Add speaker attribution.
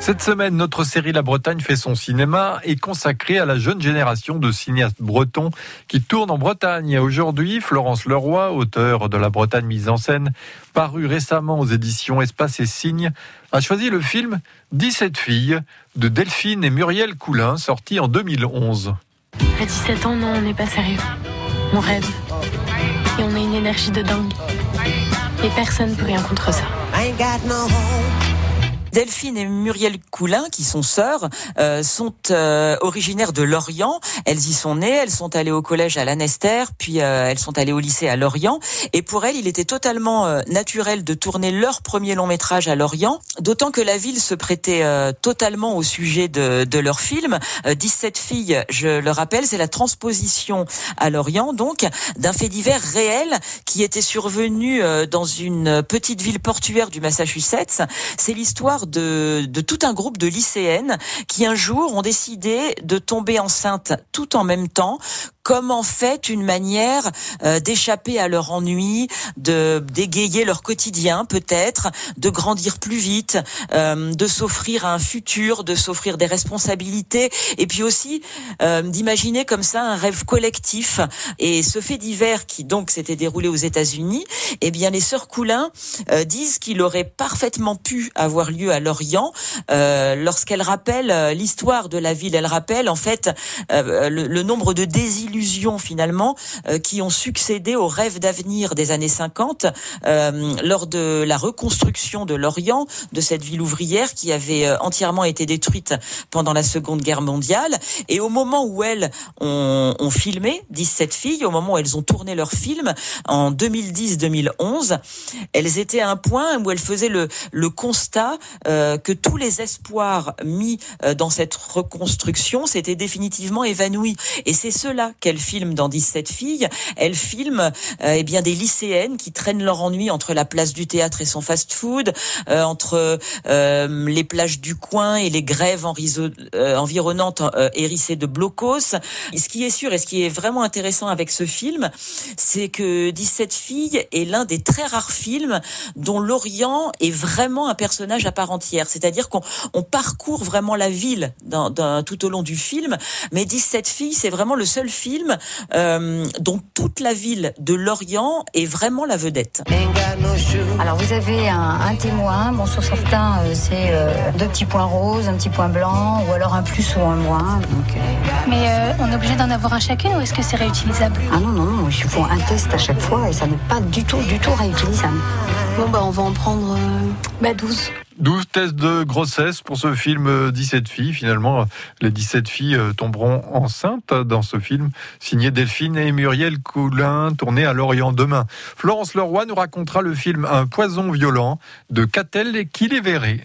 Speaker 1: Cette semaine, notre série La Bretagne fait son cinéma est consacrée à la jeune génération de cinéastes bretons qui tournent en Bretagne. Aujourd'hui, Florence Leroy, auteur de La Bretagne mise en scène, paru récemment aux éditions Espace et Signes, a choisi le film 17 filles de Delphine et Muriel Coulin, sorti en 2011.
Speaker 2: À 17 ans, non, on n'est pas sérieux. On rêve. Et on a une énergie de dingue. Et personne peut rien contre ça.
Speaker 3: Delphine et Muriel Coulin, qui sont sœurs, euh, sont euh, originaires de Lorient. Elles y sont nées, elles sont allées au collège à Lanester, puis euh, elles sont allées au lycée à Lorient. Et pour elles, il était totalement naturel de tourner leur premier long métrage à Lorient, d'autant que la ville se prêtait totalement au sujet de, de leur film. 17 filles, je le rappelle, c'est la transposition à Lorient, donc, d'un fait divers réel qui était survenu dans une petite ville portuaire du Massachusetts. C'est l'histoire de, de tout un groupe de lycéennes qui un jour ont décidé de tomber enceinte tout en même temps comme en fait une manière euh, d'échapper à leur ennui, de d'égayer leur quotidien peut-être, de grandir plus vite, euh, de s'offrir un futur, de s'offrir des responsabilités, et puis aussi euh, d'imaginer comme ça un rêve collectif. Et ce fait divers qui donc s'était déroulé aux États-Unis, eh bien les sœurs Coulin disent qu'il aurait parfaitement pu avoir lieu à Lorient lorsqu'elles rappellent l'histoire de la ville. Elles rappellent en fait le, le nombre de désillusions illusions finalement euh, qui ont succédé aux rêves d'avenir des années 50 euh, lors de la reconstruction de Lorient, de cette ville ouvrière qui avait euh, entièrement été détruite pendant la Seconde Guerre mondiale. Et au moment où elles ont, ont filmé 17 filles, au moment où elles ont tourné leur film en 2010-2011, elles étaient à un point où elles faisaient le, le constat que tous les espoirs mis dans cette reconstruction s'étaient définitivement évanouis. Et c'est cela qu'elle filme dans 17 filles. Elle filme euh, eh bien des lycéennes qui traînent leur ennui entre la place du théâtre et son fast-food, euh, entre euh, les plages du coin et les grèves environnantes hérissées de blocos. ce qui est sûr et ce qui est vraiment intéressant avec ce film, c'est que 17 filles est l'un des très rares films dont l'Orient est vraiment un personnage à part entière. C'est-à-dire qu'on on parcourt vraiment la ville dans, dans, tout au long du film, mais 17 filles, c'est vraiment le seul film film euh, dont toute la ville de Lorient est vraiment la vedette.
Speaker 4: Alors vous avez un, témoin, bon sur certains euh, c'est euh, deux petits points roses, un petit point blanc, ou alors un plus ou un moins.
Speaker 2: Mais on est obligé d'en avoir un chacune ou est-ce que c'est réutilisable?
Speaker 4: Ah non, non, non, il faut un test à chaque fois et ça n'est pas du tout, du tout réutilisable.
Speaker 2: Bon bah on va en prendre bah, 12.
Speaker 1: 12 tests de grossesse pour ce film 17 filles. Finalement, les 17 filles euh, tomberont enceintes dans ce film signé Delphine et Muriel Coulin, tourné à Lorient demain. Florence Leroy nous racontera le film Un poison violent de Catel et qui les verrait.